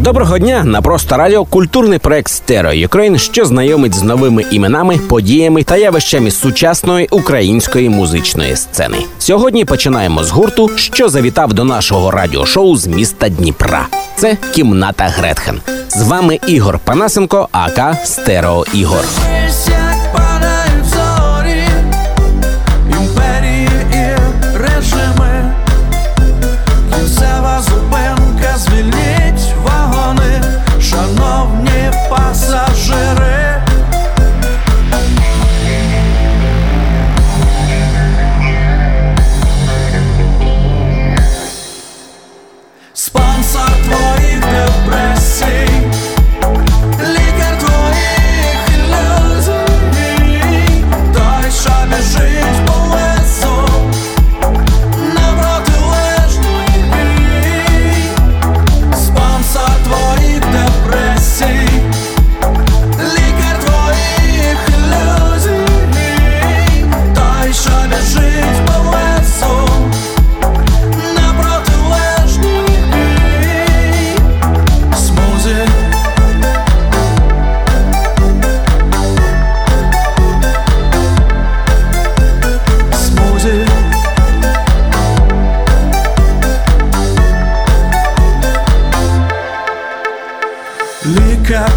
Доброго дня на просто радіо культурний проект Стерео Ukraine, що знайомить з новими іменами, подіями та явищами сучасної української музичної сцени. Сьогодні починаємо з гурту, що завітав до нашого радіошоу з міста Дніпра. Це кімната Гретхен. З вами Ігор Панасенко, АК Стерео Ігор.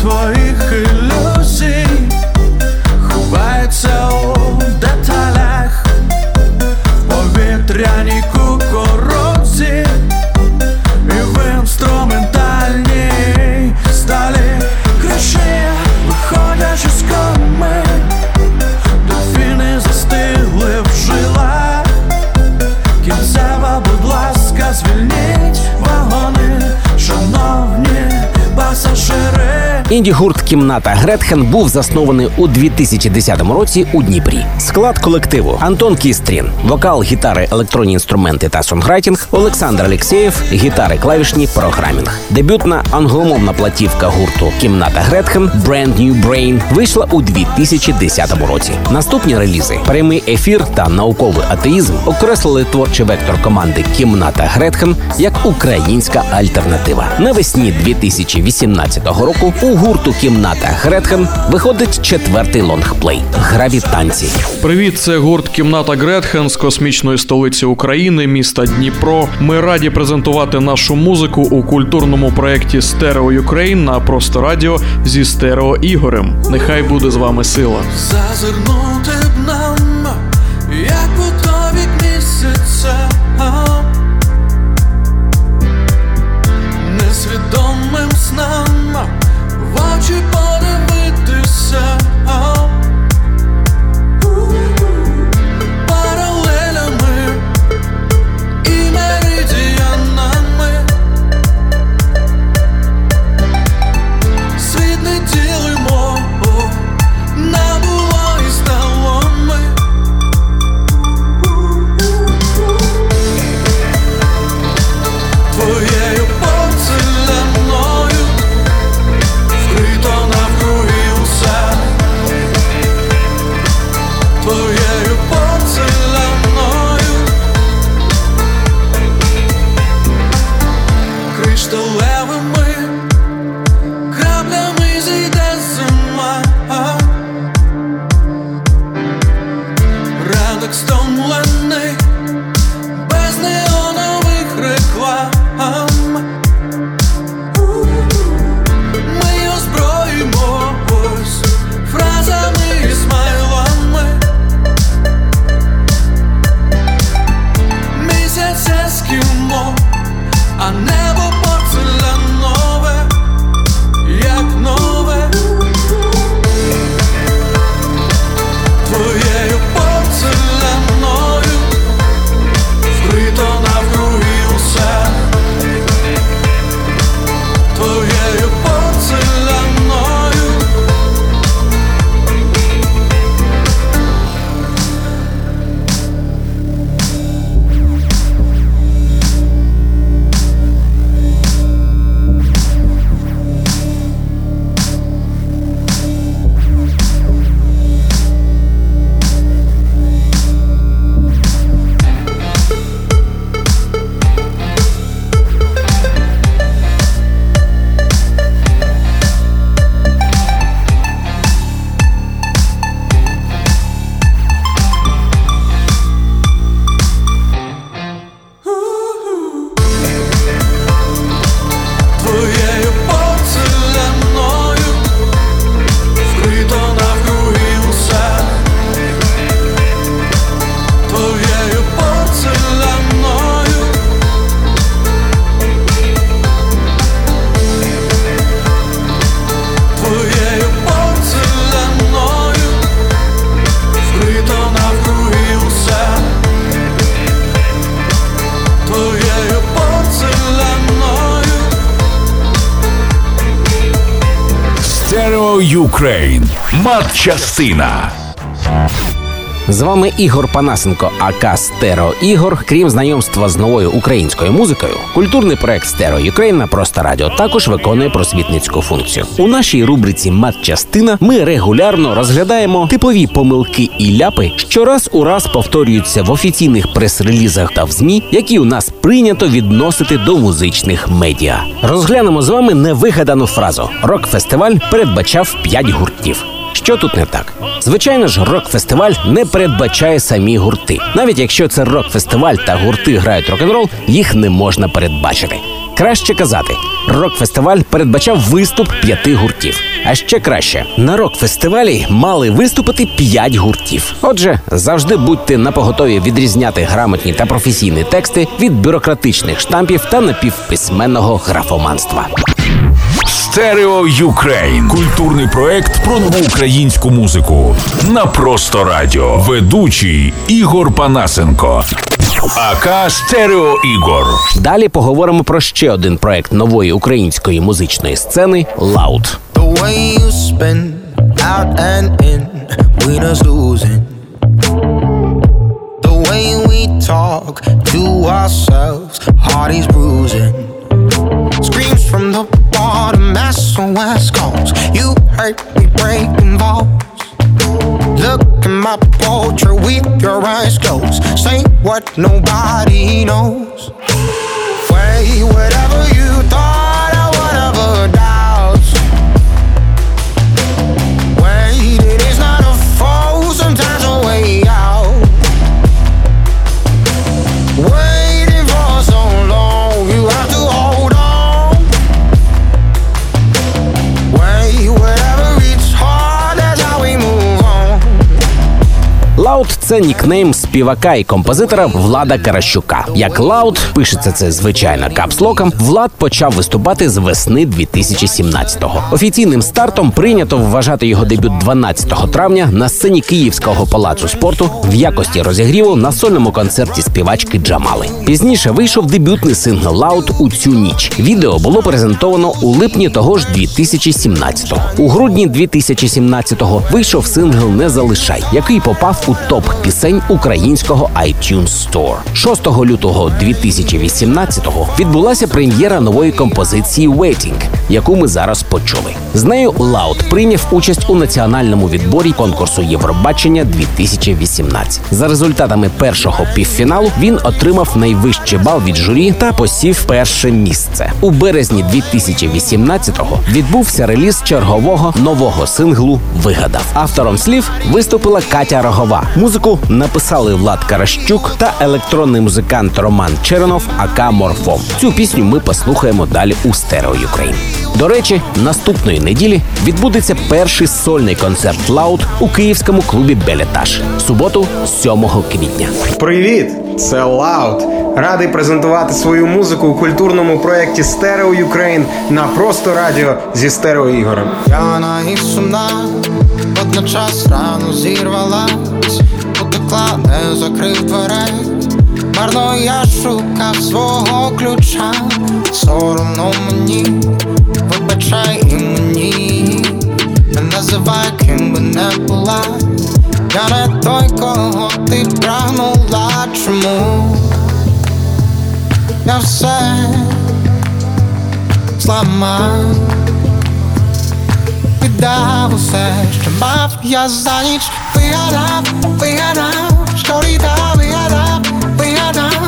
Твоїх ілюзій. Ховається у деталях, в повітряній кукурудзі. І в інструментальній сталі. Криші, виходячи з коми, дельфіни застигли в жилах. Кінцева, будь ласка, звільніть вагони, шановні пасажири. Інді гурт Кімната Гретхен був заснований у 2010 році у Дніпрі. Склад колективу Антон Кістрін, вокал, гітари, електронні інструменти та songwriting, Олександр Алєксєєв, гітари, клавішні, programming. Дебютна англомовна платівка гурту Кімната Гретхен Brand New Brain вийшла у 2010 році. Наступні релізи прямий ефір та науковий атеїзм окреслили творчий вектор команди Кімната Гретхен як українська альтернатива. Навесні 2018 року у гурту Кімната Гретхен виходить четвертий лонгплей Граві танці. Привіт, це гурт Кімната Гретхен з космічної столиці України, міста Дніпро. Ми раді презентувати нашу музику у культурному проєкті Стерео Ukraine на просто радіо зі Стерео Ігорем. Нехай буде з вами сила. Зазирнути б нам, як по той бік місяця, несвідомим снам в очі подивитися. Стерео Ukraine. Матчастина. З вами Ігор Панасенко, aka Стерео Ігор. Крім знайомства з новою українською музикою, культурний проект Стерео Ukraine на просто радіо також виконує просвітницьку функцію. У нашій рубриці Матчастина ми регулярно розглядаємо типові помилки і ляпи, що раз у раз повторюються в офіційних прес-релізах та в ЗМІ, які у нас прийнято відносити до музичних медіа. Розглянемо з вами невигадану фразу: рок-фестиваль передбачав 5 гуртів. Що тут не так? Звичайно ж, рок-фестиваль не передбачає самі гурти. Навіть якщо це рок-фестиваль та гурти грають рок-н-рол, їх не можна передбачити. Краще казати, рок-фестиваль передбачав виступ п'яти гуртів. А ще краще на рок-фестивалі мали виступити п'ять гуртів. Отже, завжди будьте напоготові відрізняти грамотні та професійні тексти від бюрократичних штампів та напівписьменного графоманства. Стерео Ukraine. Культурний проект про нову українську музику. На просто радіо. Ведучий Ігор Панасенко. aka Стерео Ігор. Далі поговоримо про ще один проект нової української музичної сцени LAUD. Talk to ourselves, heart is bruising. Screams from the bottom, SOS calls. You hurt me breaking balls. Look at my portrait with your eyes closed. Say what nobody knows. Way це нікнейм співака і композитора Влада Каращука. Як LAUD пишеться це звичайно капслоком. Влад почав виступати з весни 2017-го. Офіційним стартом прийнято вважати його дебют 12 травня на сцені Київського палацу спорту в якості розігріву на сольному концерті співачки Джамали. Пізніше вийшов дебютний сингл LAUD у цю ніч. Відео було презентовано у липні того ж 2017-го. У грудні 2017-го вийшов сингл Не залишай, який попав у топ пісень українського iTunes Store. 6 лютого 2018-го відбулася прем'єра нової композиції Waiting, яку ми зараз почули. З нею LAUD прийняв участь у національному відборі конкурсу Євробачення 2018. За результатами першого півфіналу він отримав найвищий бал від журі та посів перше місце. У березні 2018-го відбувся реліз чергового нового синглу Вигадав. Автором слів виступила Катя Рогова. Музику написали Влад Каращук та електронний музикант Роман Черенов aka Morphom. Цю пісню ми послухаємо далі у Стерео Ukraine. До речі, наступної неділі відбудеться перший сольний концерт LAUD у київському клубі Белетаж. Суботу, 7 квітня. Привіт! Це LAUD. Радий презентувати свою музику у культурному проєкті Стерео Ukraine на просто радіо зі Стерео Ігорем. П'яна і сумна, водночас рано зірвалась, утекла, не закрив дверей. Марно я шукав свого ключа, соромно мені, вибачай і мені, не називай ким би не була. Я не той, кого ти прагнула, чому? Я все зламав віддав усе, що мав я за ніч Вигадав, вигадав, що літа вигадав, вигадав І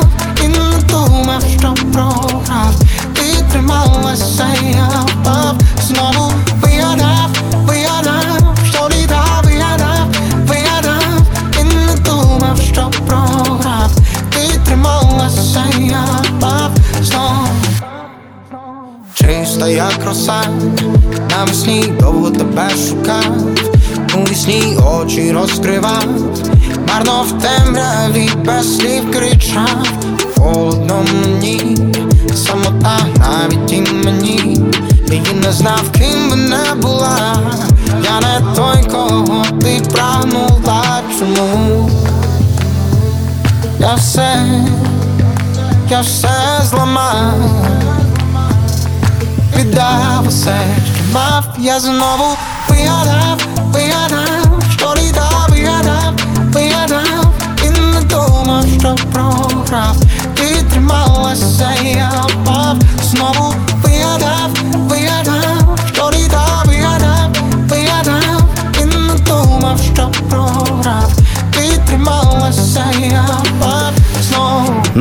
очі розкривав, марно в темряві без слів кричав, холодно мені, самота навіть і мені, її не знав, ким не була, я не той, кого ти прагнула, чому? Я все, я все зламав. Віддав усе, що мафія знову вигадав, вигадав, думав, що програв. Ти трималася, я впав. Знову вигадав,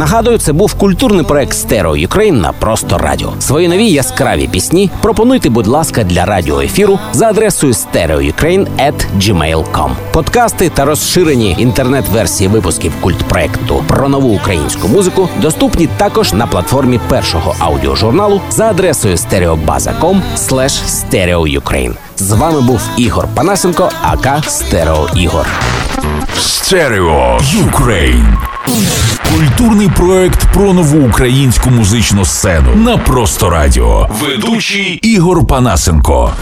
Нагадую, це був культурний проект Stereo Ukraine на просто радіо. Свої нові яскраві пісні пропонуйте, будь ласка, для радіоефіру за адресою stereoukraine.gmail.com. Подкасти та розширені інтернет-версії випусків культпроекту про нову українську музику доступні також на платформі першого аудіожурналу за адресою stereobaza.com stereoukraine. З вами був Ігор Панасенко, aka Стерео Ігор. Stereo Ukraine. Культурний проект про нову українську музичну сцену на просто радіо. Ведучий Ігор Панасенко.